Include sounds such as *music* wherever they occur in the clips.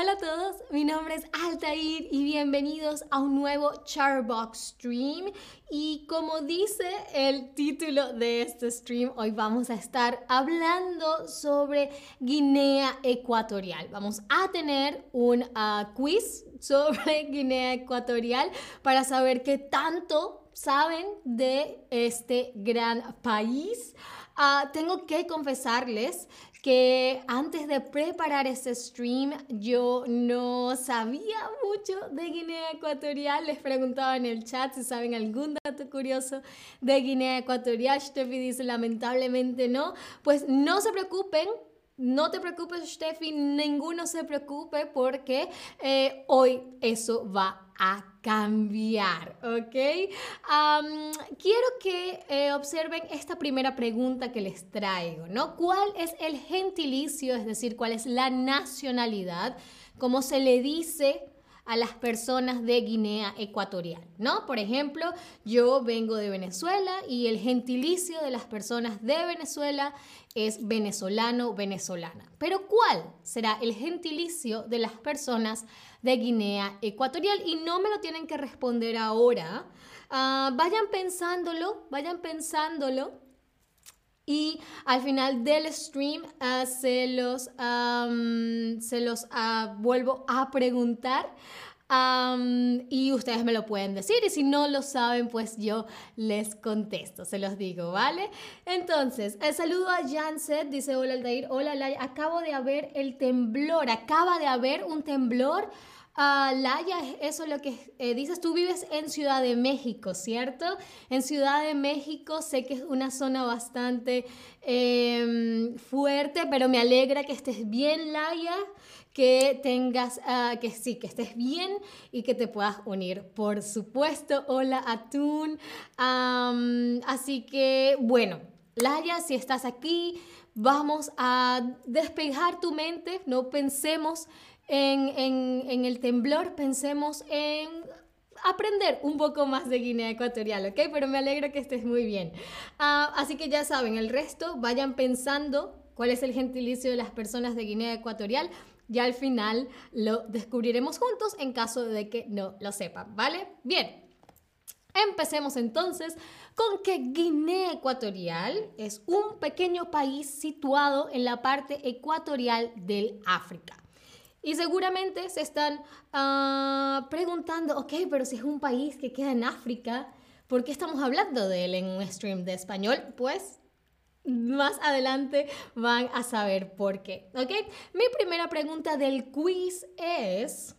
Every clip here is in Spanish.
Hola a todos, mi nombre es Altair y bienvenidos a un nuevo Charbox Stream. Y como dice el título de este stream, hoy vamos a estar hablando sobre Guinea Ecuatorial. Vamos a tener un ah, quiz sobre *laughs* Guinea Ecuatorial para saber qué tanto saben de este gran país. Ah, tengo que confesarles que antes de preparar este stream yo no sabía mucho de Guinea Ecuatorial. Les preguntaba en el chat si saben algún dato curioso de Guinea Ecuatorial. Steffi dice lamentablemente no. Pues no se preocupen, no te preocupes, Steffi, ninguno se preocupe porque eh, hoy eso va a cambiar, ¿ok? quiero que eh, observen esta primera pregunta que les traigo, ¿no? ¿Cuál es el gentilicio, es decir, cuál es la nacionalidad? ¿Cómo se le dice a las personas de Guinea Ecuatorial, ¿no? Por ejemplo, yo vengo de Venezuela y el gentilicio de las personas de Venezuela es venezolano, venezolana. Pero ¿cuál será el gentilicio de las personas de Guinea Ecuatorial? Y no me lo tienen que responder ahora. Ah, vayan pensándolo, vayan pensándolo y al final del stream uh, se los, se los uh, vuelvo a preguntar. y ustedes me lo pueden decir y si no lo saben pues yo les contesto, se los digo, ¿vale? Entonces, el saludo a Janset, dice hola Aldair, hola Laya, acabo de haber el temblor, acaba de haber un temblor Uh, Laya, eso es lo que eh, dices, tú vives en Ciudad de México, ¿cierto? En Ciudad de México sé que es una zona bastante em, fuerte, pero me alegra que estés bien, Laya, que tengas, ah, que sí, que estés bien y que te puedas unir, por supuesto. Hola, Atún. así que, bueno, Laya, si estás aquí, vamos a despejar tu mente, no pensemos en, el temblor pensemos en aprender un poco más de Guinea Ecuatorial, ¿ok? Pero me alegro que estés muy bien. Ah, así que ya saben, el resto vayan pensando cuál es el gentilicio de las personas de Guinea Ecuatorial. Ya al final lo descubriremos juntos en caso de que no lo sepan, ¿vale? Bien. Empecemos entonces con que Guinea Ecuatorial es un pequeño país situado en la parte ecuatorial del África. Y seguramente se están ah, preguntando, ok, pero si es un país que queda en África, ¿por qué estamos hablando de él en un stream de español? Pues más adelante van a saber por qué, ¿ok? Mi primera pregunta del quiz es,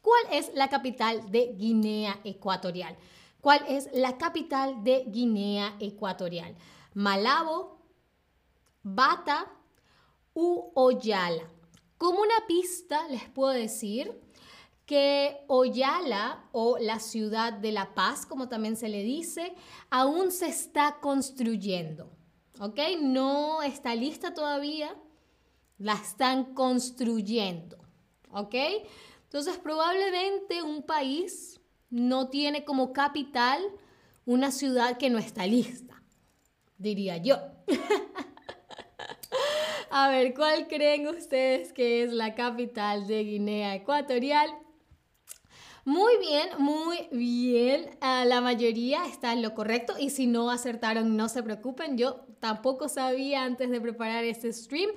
¿cuál es la capital de Guinea Ecuatorial? ¿Cuál es la capital de Guinea Ecuatorial? Malabo, Bata u Oyala. Como una pista les puedo decir que Oyala o la ciudad de La Paz, como también se le dice, aún se está construyendo. ¿Ok? No está lista todavía, la están construyendo. ¿Ok? Entonces probablemente un país no tiene como capital una ciudad que no está lista, diría yo. *laughs* A ver, ¿cuál creen ustedes que es la capital de Guinea Ecuatorial? Muy bien, muy bien. Ah, la mayoría está en lo correcto y si no acertaron, no se preocupen. Yo tampoco sabía antes de preparar este stream.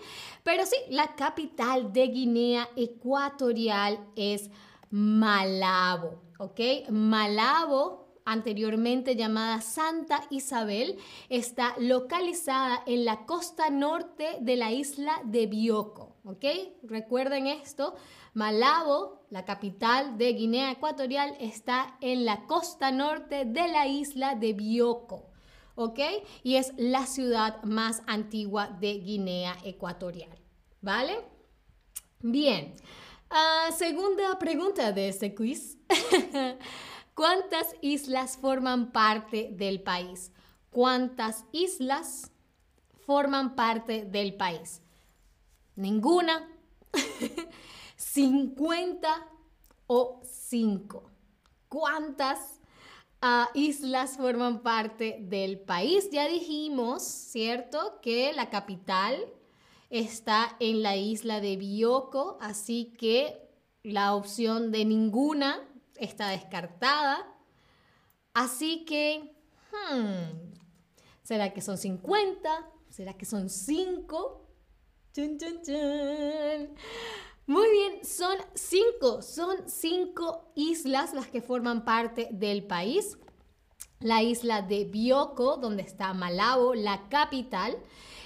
Pero sí, la capital de Guinea Ecuatorial es Malabo. ¿Ok? Malabo anteriormente llamada Santa Isabel, está localizada en la costa norte de la isla de Bioko. ¿Ok? Recuerden esto. Malabo, la capital de Guinea Ecuatorial, está en la costa norte de la isla de Bioko. ¿Ok? Y es la ciudad más antigua de Guinea Ecuatorial. ¿Vale? Bien. Ah, segunda pregunta de este quiz. *laughs* ¿Cuántas islas forman parte del país? ¿Cuántas islas forman parte del país? Ninguna. *laughs* 50 o 5. ¿Cuántas ah, islas forman parte del país? Ya dijimos, ¿cierto? Que la capital está en la isla de Bioko, así que la opción de ninguna está descartada. Así que, hmm, ¿será que son 50? ¿Será que son 5? Muy bien, son cinco, son cinco islas las que forman parte del país. La isla de Bioko, donde está Malabo, la capital,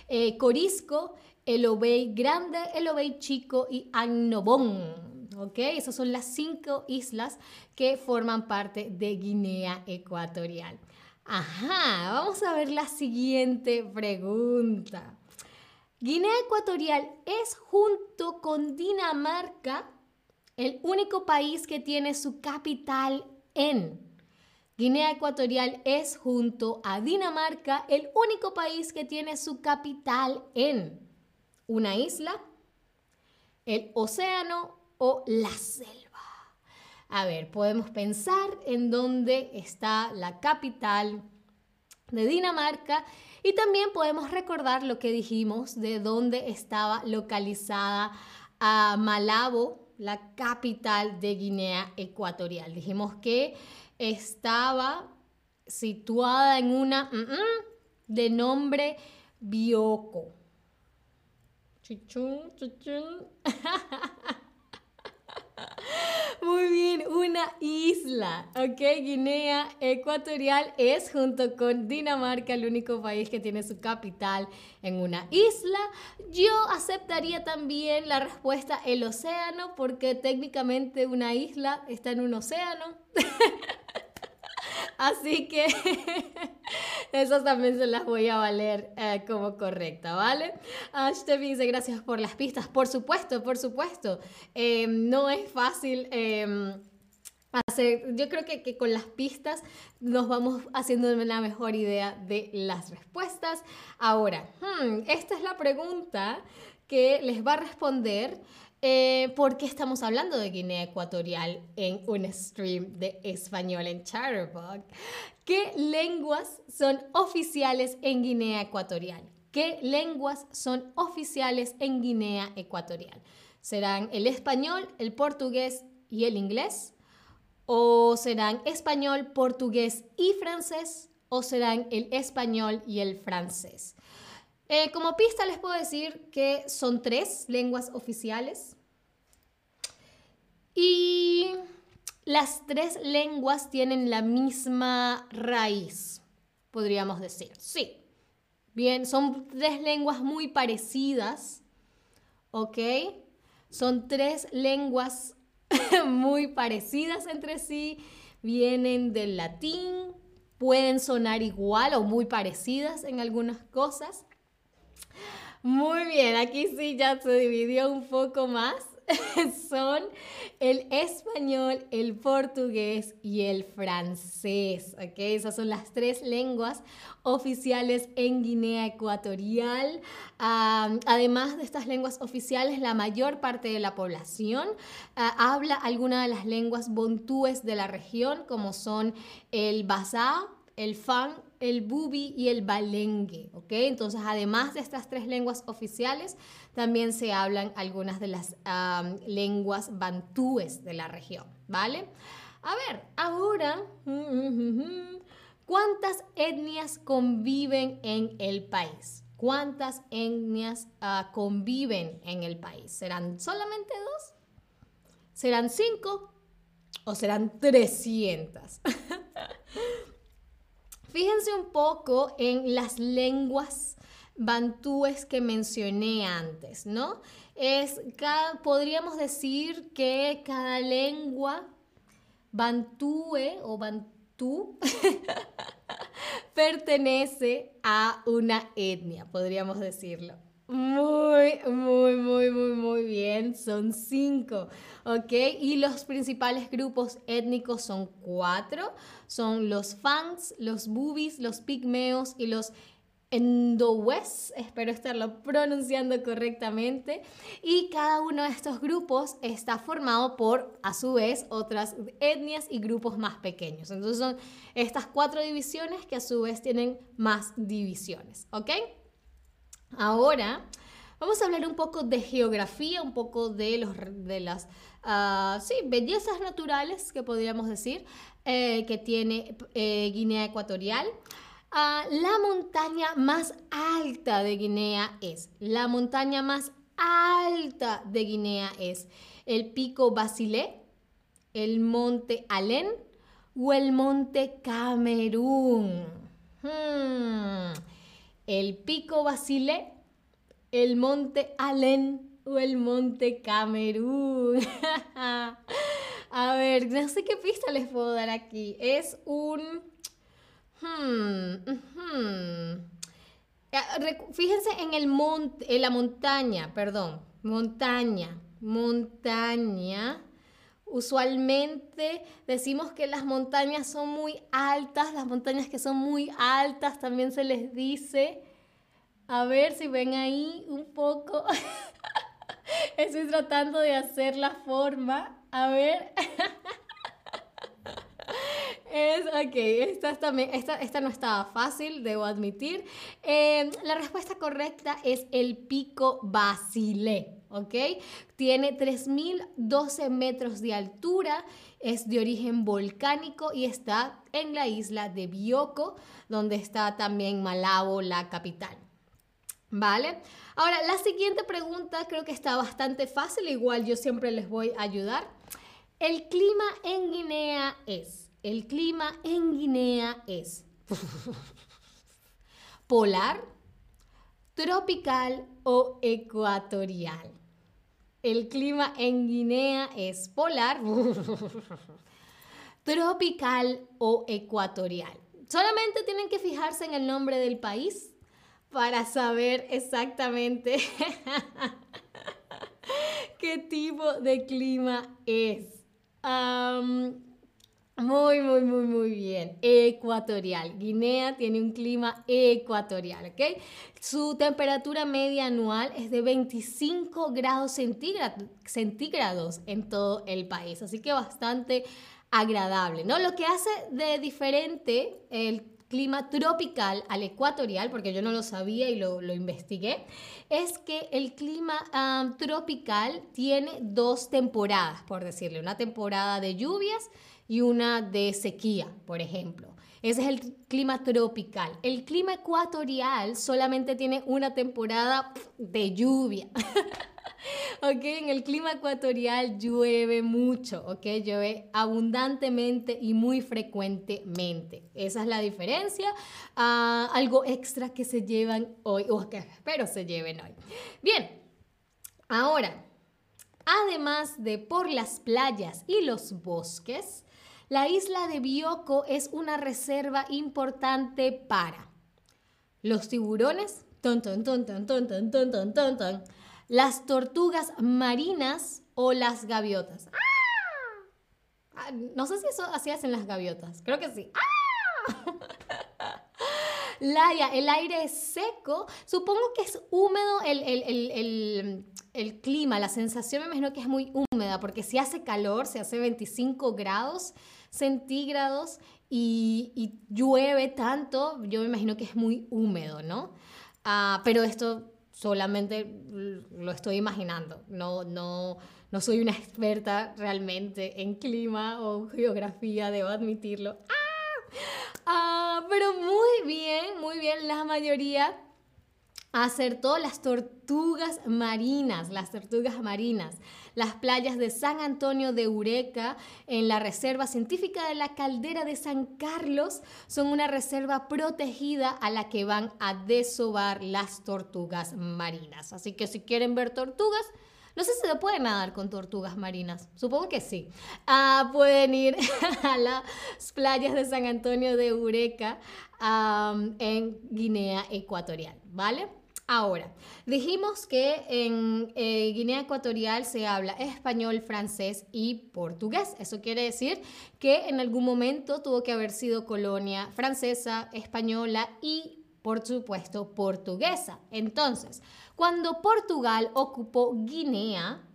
eh, Corisco, El Obey Grande, El Obey Chico y Annobón. ¿Ok? Esas son las cinco islas que forman parte de Guinea Ecuatorial. Ajá, vamos a ver la siguiente pregunta. Guinea Ecuatorial es junto con Dinamarca el único país que tiene su capital en. Guinea Ecuatorial es junto a Dinamarca el único país que tiene su capital en una isla, el océano o la selva. A ver, podemos pensar en dónde está la capital de Dinamarca y también podemos recordar lo que dijimos de dónde estaba localizada a Malabo, la capital de Guinea Ecuatorial. Dijimos que estaba situada en una de nombre Bioko. Chuchun, chuchun. *laughs* *laughs* Muy bien, una isla, ¿ok? Guinea Ecuatorial es junto con Dinamarca el único país que tiene su capital en una isla. Yo aceptaría también la respuesta el océano porque técnicamente una isla está en un océano. *laughs* Así que *laughs* esas también se las voy a valer eh, como correcta, ¿vale? Ash dice gracias por las pistas. Por supuesto, por supuesto. Em, no es fácil. Em, hacer, yo creo que, con las pistas nos vamos haciendo una mejor idea de las respuestas. Ahora, hmm, esta es la pregunta que les va a responder eh, ¿Por qué estamos hablando de Guinea Ecuatorial en un stream de español en Chatterbox? ¿Qué lenguas son oficiales en Guinea Ecuatorial? ¿Qué lenguas son oficiales en Guinea Ecuatorial? ¿Serán el español, el portugués y el inglés? ¿O serán español, portugués y francés? ¿O serán el español y el francés? Eh, como pista les puedo decir que son tres lenguas oficiales y las tres lenguas tienen la misma raíz, podríamos decir. Sí. Bien, son tres lenguas muy parecidas, ¿ok? Son tres lenguas *laughs* muy parecidas entre sí, vienen del latín, pueden sonar igual o muy parecidas en algunas cosas. Muy bien, aquí sí ya se dividió un poco más. *laughs* Son el español, el portugués y el francés. ¿ok? Esas son las tres lenguas oficiales en Guinea Ecuatorial. además de estas lenguas oficiales, la mayor parte de la población ah, habla alguna de las lenguas bontúes de la región, como son el basá, el fan el bubi y el balengue, ¿ok? Entonces, además de estas tres lenguas oficiales, también se hablan algunas de las lenguas bantúes de la región, ¿vale? A ver, ahora, ¿cuántas etnias conviven en el país? ¿Cuántas etnias ah, conviven en el país? ¿Serán solamente dos? ¿Serán cinco? ¿O serán trescientas? *laughs* Fíjense un poco en las lenguas bantúes que mencioné antes, ¿no? Es, podríamos decir que cada lengua bantúe o bantú *laughs* pertenece a una etnia, podríamos decirlo. Muy, muy, muy, muy, muy bien. Son cinco, ¿ok? Y los principales grupos étnicos son cuatro. Son los fans, los bubis, los pigmeos y los Endowes, espero estarlo pronunciando correctamente, y cada uno de estos grupos está formado por, a su vez, otras etnias y grupos más pequeños. Entonces son estas cuatro divisiones que a su vez tienen más divisiones, ¿ok? Ahora Vamos a hablar un poco de geografía, un poco de, los, de las ah, sí, bellezas naturales que podríamos decir eh, que tiene eh, Guinea Ecuatorial. Ah, la montaña más alta de Guinea es, la montaña más alta de Guinea es el pico Basilé, el monte Alén o el monte Camerún. Hmm. El pico Basilé, el monte Alén o el monte Camerún. *laughs* A ver, no sé qué pista les puedo dar aquí. Es un... Hmm, eh, fíjense en el monte, en la montaña, perdón, montaña, montaña. Usualmente decimos que las montañas son muy altas, las montañas que son muy altas también se les dice. A ver si ven ahí un poco. *laughs* Estoy tratando de hacer la forma. A ver. *laughs* Es, ok, esta, también, esta, esta, no estaba fácil, debo admitir. Eh, la respuesta correcta es el pico Basilé, ¿ok? Tiene 3.012 metros de altura, es de origen volcánico y está en la isla de Bioko, donde está también Malabo, la capital. ¿Vale? Ahora, la siguiente pregunta creo que está bastante fácil, igual yo siempre les voy a ayudar. El clima en Guinea es, el clima en Guinea es *laughs* polar, tropical o ecuatorial. El clima en Guinea es polar, *laughs* tropical o ecuatorial. Solamente tienen que fijarse en el nombre del país para saber exactamente *laughs* qué tipo de clima es. Muy, muy, muy, muy bien. Ecuatorial. Guinea tiene un clima ecuatorial, ¿ok? Su temperatura media anual es de 25 grados centígrados en todo el país, así que bastante agradable, ¿no? Lo que hace de diferente el clima tropical al ecuatorial, porque yo no lo sabía y lo, investigué, es que el clima tropical tiene dos temporadas, por decirle, una temporada de lluvias y una de sequía, por ejemplo. Ese es el clima tropical. El clima ecuatorial solamente tiene una temporada de lluvia. *laughs* ok, en el clima ecuatorial llueve mucho, ok, llueve abundantemente y muy frecuentemente. Esa es la diferencia. Algo extra que se llevan hoy, o que espero se lleven hoy. Bien, ahora, además de por las playas y los bosques, la isla de Bioko es una reserva importante para los tiburones, ton, ton, ton, las tortugas marinas o las gaviotas. ¡Ah! No sé si eso así hacen las gaviotas, creo que sí. Laia, el aire es seco, supongo que es húmedo el, el, el, el, clima, la sensación me imagino que es muy húmeda, porque si hace calor, si hace 25 grados, centígrados y, llueve tanto, yo me imagino que es muy húmedo, ¿no? Ah, pero esto solamente lo estoy imaginando, no, no, no soy una experta realmente en clima o geografía, debo admitirlo. ¡Ah! ah pero muy bien, muy bien, la mayoría acertó las tortugas marinas, las tortugas marinas. Las playas de San Antonio de Ureca en la Reserva Científica de la Caldera de San Carlos son una reserva protegida a la que van a desovar las tortugas marinas. Así que si quieren ver tortugas, no sé si se puede nadar con tortugas marinas. Supongo que sí. Ah, pueden ir *laughs* a las playas de San Antonio de Ureca en Guinea Ecuatorial, ¿vale? Ahora, dijimos que en eh, Guinea Ecuatorial se habla español, francés y portugués. Eso quiere decir que en algún momento tuvo que haber sido colonia francesa, española y, por supuesto, portuguesa. Entonces, cuando Portugal ocupó Guinea,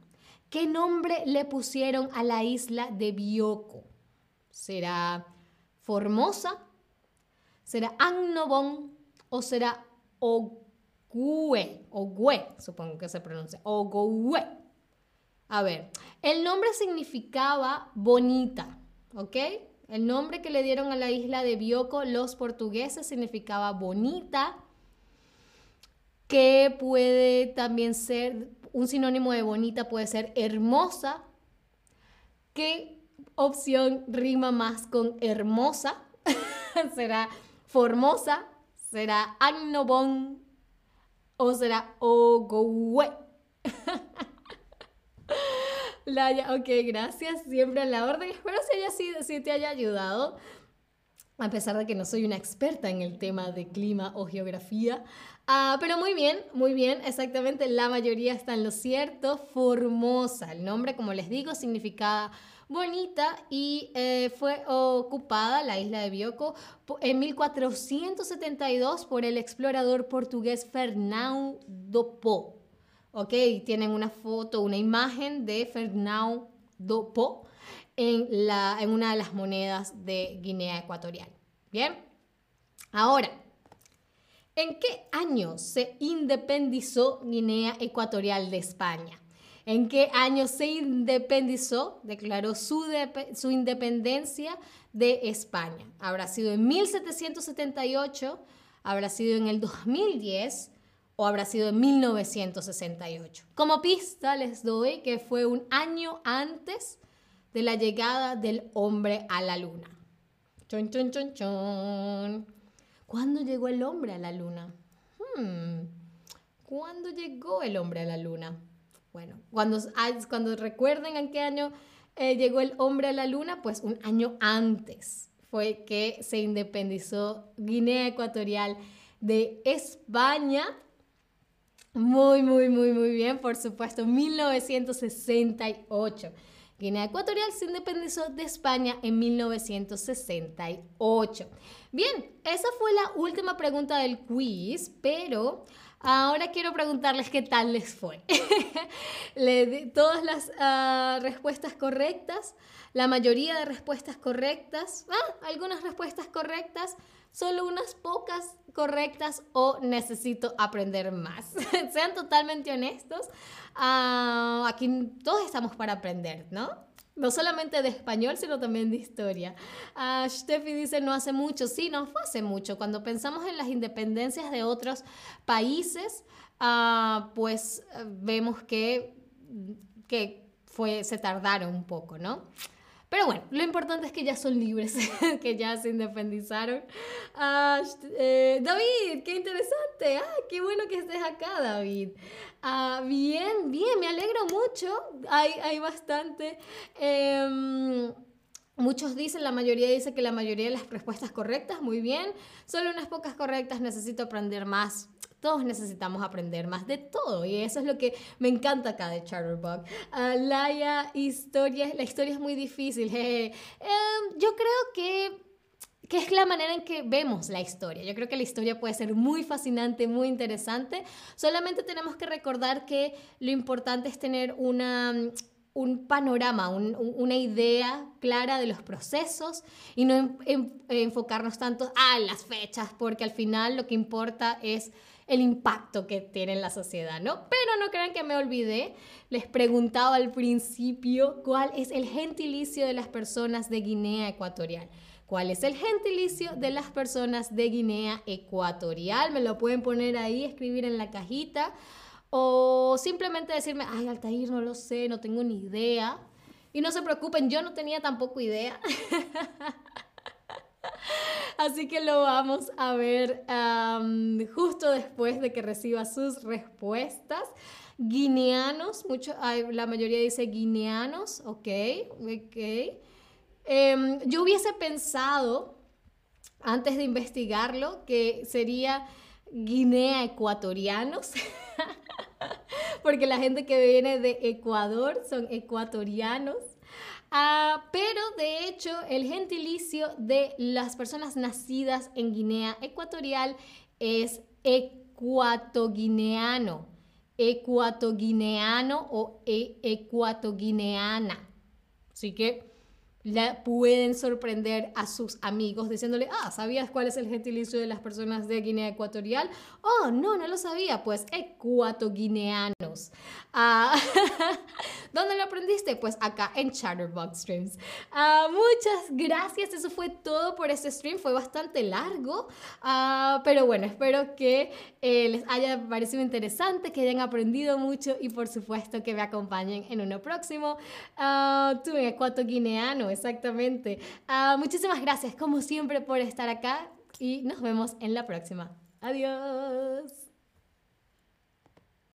¿qué nombre le pusieron a la isla de Bioko? ¿Será Formosa? ¿Será Annobón o será Gue o Gue, supongo que se pronuncia, Ogowe. A ver, el nombre significaba bonita, ¿ok? El nombre que le dieron a la isla de Bioko los portugueses significaba bonita, que puede también ser, un sinónimo de bonita puede ser hermosa. ¿Qué opción rima más con hermosa? *laughs* ¿Será formosa? ¿Será agnobon? ¿O será ogowe? Laya, ok, gracias. Siempre a la orden. Espero si haya sido, si te haya ayudado. A pesar de que no soy una experta en el tema de clima o geografía. Ah, pero muy bien, muy bien, exactamente. La mayoría está en lo cierto. Formosa. El nombre, como les digo, significaba bonita y eh, fue ocupada la isla de Bioko en 1472 por el explorador portugués Fernando Po. ¿ok? Tienen una foto, una imagen de Fernando Po en, la, en una de las monedas de Guinea Ecuatorial. Bien, ahora, ¿en qué año se independizó Guinea Ecuatorial de España? ¿En qué año se independizó, declaró su, independencia de España? ¿Habrá sido en 1778? ¿Habrá sido en el 2010? o habrá sido en 1968. Como pista les doy que fue un año antes de la llegada del hombre a la luna. Chon, chon, chon, chon. ¿Cuándo llegó el hombre a la luna? Hmm. ¿Cuándo llegó el hombre a la luna? Bueno, cuando, ah, cuando recuerden en qué año eh, llegó el hombre a la luna, pues un año antes fue que se independizó Guinea Ecuatorial de España muy, muy, muy, muy bien, por supuesto, 1968. Guinea Ecuatorial se independizó de España en 1968. Bien, esa fue la última pregunta del quiz, pero ahora quiero preguntarles qué tal les fue. *laughs* Le di todas las ah, respuestas correctas, la mayoría de respuestas correctas, ah, algunas respuestas correctas, solo unas pocas correctas o necesito aprender más. *laughs* Sean totalmente honestos. Ah, aquí todos estamos para aprender, ¿no? No solamente de español, sino también de historia. Uh, Steffi dice, no hace mucho. Sí, no fue hace mucho. Cuando pensamos en las independencias de otros países, ah, pues eh, vemos que, que fue, se tardaron un poco, ¿no? Pero bueno, lo importante es que ya son libres, *laughs* que ya se independizaron. Eh, David, qué interesante. Ah, qué bueno que estés acá, David. Ah, bien, bien, me alegro mucho. Hay, hay bastante. Em, muchos dicen, la mayoría dice que la mayoría de las respuestas correctas, muy bien. Solo unas pocas correctas, necesito aprender más. Todos necesitamos aprender más de todo y eso es lo que me encanta acá de Chatterbug. Uh, Laia, historia, la historia es muy difícil. Em, yo creo que que es la manera en que vemos la historia. Yo creo que la historia puede ser muy fascinante, muy interesante. Solamente tenemos que recordar que lo importante es tener una, un panorama, una idea clara de los procesos y no enfocarnos tanto a las fechas, porque al final lo que importa es el impacto que tiene en la sociedad, ¿no? Pero no crean que me olvidé, les preguntaba al principio cuál es el gentilicio de las personas de Guinea Ecuatorial. ¿Cuál es el gentilicio de las personas de Guinea Ecuatorial? Me lo pueden poner ahí, escribir en la cajita o simplemente decirme, ay, Altair, no lo sé, no tengo ni idea. Y no se preocupen, yo no tenía tampoco idea. *laughs* *laughs* Así que lo vamos a ver justo después de que reciba sus respuestas. Guineanos, mucho, la mayoría dice guineanos, ok, ok. Em, yo hubiese pensado, antes de investigarlo, que sería Guinea ecuatorianos, *laughs* porque la gente que viene de Ecuador son ecuatorianos. Ah, pero de hecho, el gentilicio de las personas nacidas en Guinea Ecuatorial es ecuatoguineano, ecuatoguineano o e ecuatoguineana. Así que le pueden sorprender a sus amigos diciéndole, ah, ¿sabías cuál es el gentilicio de las personas de Guinea Ecuatorial? Oh, no, no lo sabía, pues ecuatoguineanos. Ah, *laughs* ¿Dónde lo aprendiste? Pues acá en Chatterbox Streams. Ah, muchas gracias, eso fue todo por este stream, fue bastante largo, ah, pero bueno, espero que eh, les haya parecido interesante, que hayan aprendido mucho y por supuesto que me acompañen en uno próximo. tú en ecuatoguineano exactamente. Ah, muchísimas gracias, como siempre, por estar acá y nos vemos en la próxima. Adiós.